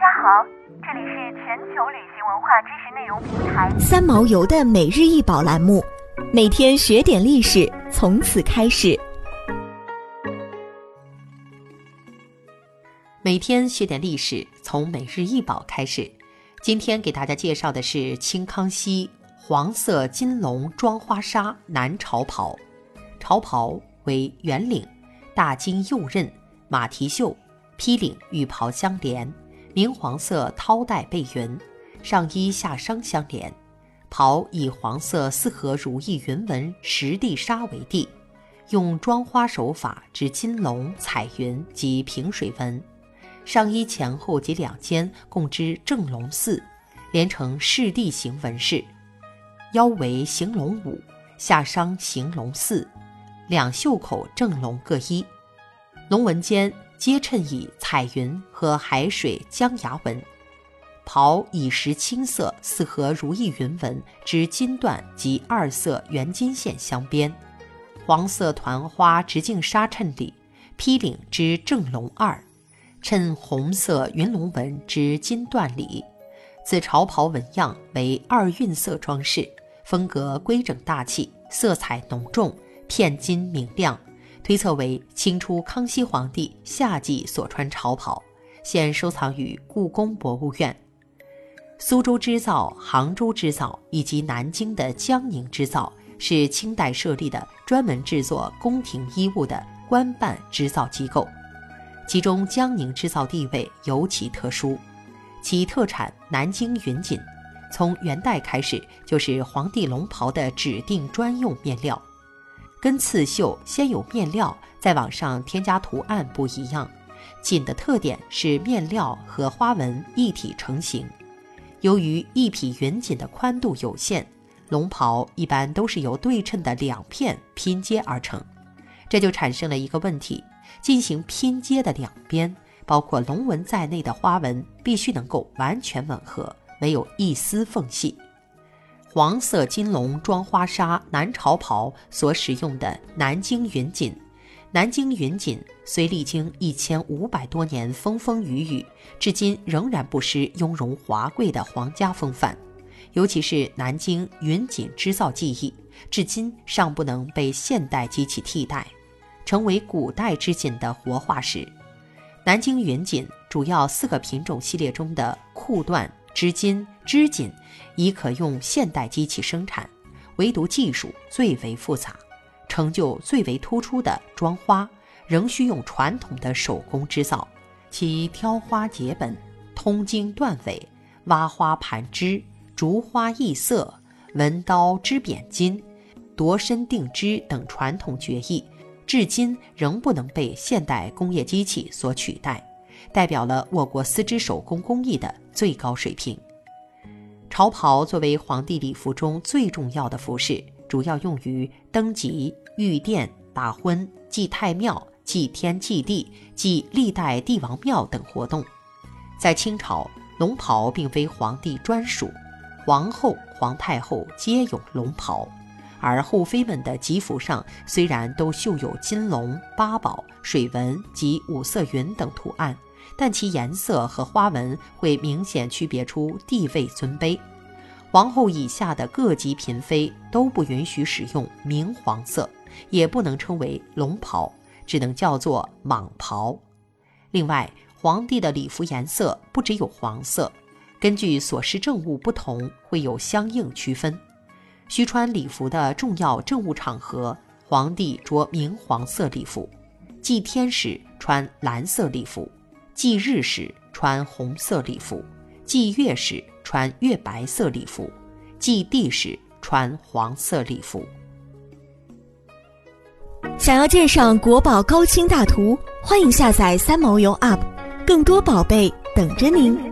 家好，这里是全球旅行文化知识内容平台三毛游的每日一宝栏目，每天学点历史，从此开始。每天学点历史，从每日一宝开始。今天给大家介绍的是清康熙黄色金龙装花纱南朝袍，朝袍为圆领，大襟右衽，马蹄袖，披领与袍相连。明黄色绦带背云，上衣下裳相连，袍以黄色四合如意云纹实地纱为地，用装花手法织金龙、彩云及平水纹。上衣前后及两肩共织正龙四，连成饰地形纹饰，腰围行龙五，下裳行龙四，两袖口正龙各一，龙纹间。皆衬以彩云和海水江崖纹，袍以石青色四合如意云纹之金缎及二色圆金线镶边，黄色团花直径纱衬里，披领之正龙二，衬红色云龙纹之金缎里。此朝袍纹样为二韵色装饰，风格规整大气，色彩浓重，片金明亮。推测为清初康熙皇帝夏季所穿朝袍，现收藏于故宫博物院。苏州织造、杭州织造以及南京的江宁织造是清代设立的专门制作宫廷衣物的官办织造机构，其中江宁织造地位尤其特殊，其特产南京云锦，从元代开始就是皇帝龙袍的指定专用面料。跟刺绣先有面料，再往上添加图案不一样。锦的特点是面料和花纹一体成型。由于一匹云锦的宽度有限，龙袍一般都是由对称的两片拼接而成，这就产生了一个问题：进行拼接的两边，包括龙纹在内的花纹必须能够完全吻合，没有一丝缝隙。黄色金龙装花纱南朝袍所使用的南京云锦，南京云锦虽历经一千五百多年风风雨雨，至今仍然不失雍容华贵的皇家风范。尤其是南京云锦织造技艺，至今尚不能被现代机器替代，成为古代织锦的活化石。南京云锦主要四个品种系列中的裤缎。织金、织锦已可用现代机器生产，唯独技术最为复杂，成就最为突出的装花，仍需用传统的手工织造。其挑花结本、通经断尾、挖花盘织、逐花异色、纹刀织扁金、夺身定织等传统绝艺，至今仍不能被现代工业机器所取代。代表了我国丝织手工工艺的最高水平。朝袍作为皇帝礼服中最重要的服饰，主要用于登基、御殿、大婚、祭太庙、祭天祭地、祭历代帝王庙等活动。在清朝，龙袍并非皇帝专属，皇后、皇太后皆有龙袍，而后妃们的吉服上虽然都绣有金龙、八宝、水纹及五色云等图案。但其颜色和花纹会明显区别出地位尊卑，皇后以下的各级嫔妃都不允许使用明黄色，也不能称为龙袍，只能叫做蟒袍。另外，皇帝的礼服颜色不只有黄色，根据所施政务不同，会有相应区分。需穿礼服的重要政务场合，皇帝着明黄色礼服；祭天时穿蓝色礼服。祭日时穿红色礼服，祭月时穿月白色礼服，祭地时穿黄色礼服。想要鉴赏国宝高清大图，欢迎下载三毛游 App，更多宝贝等着您。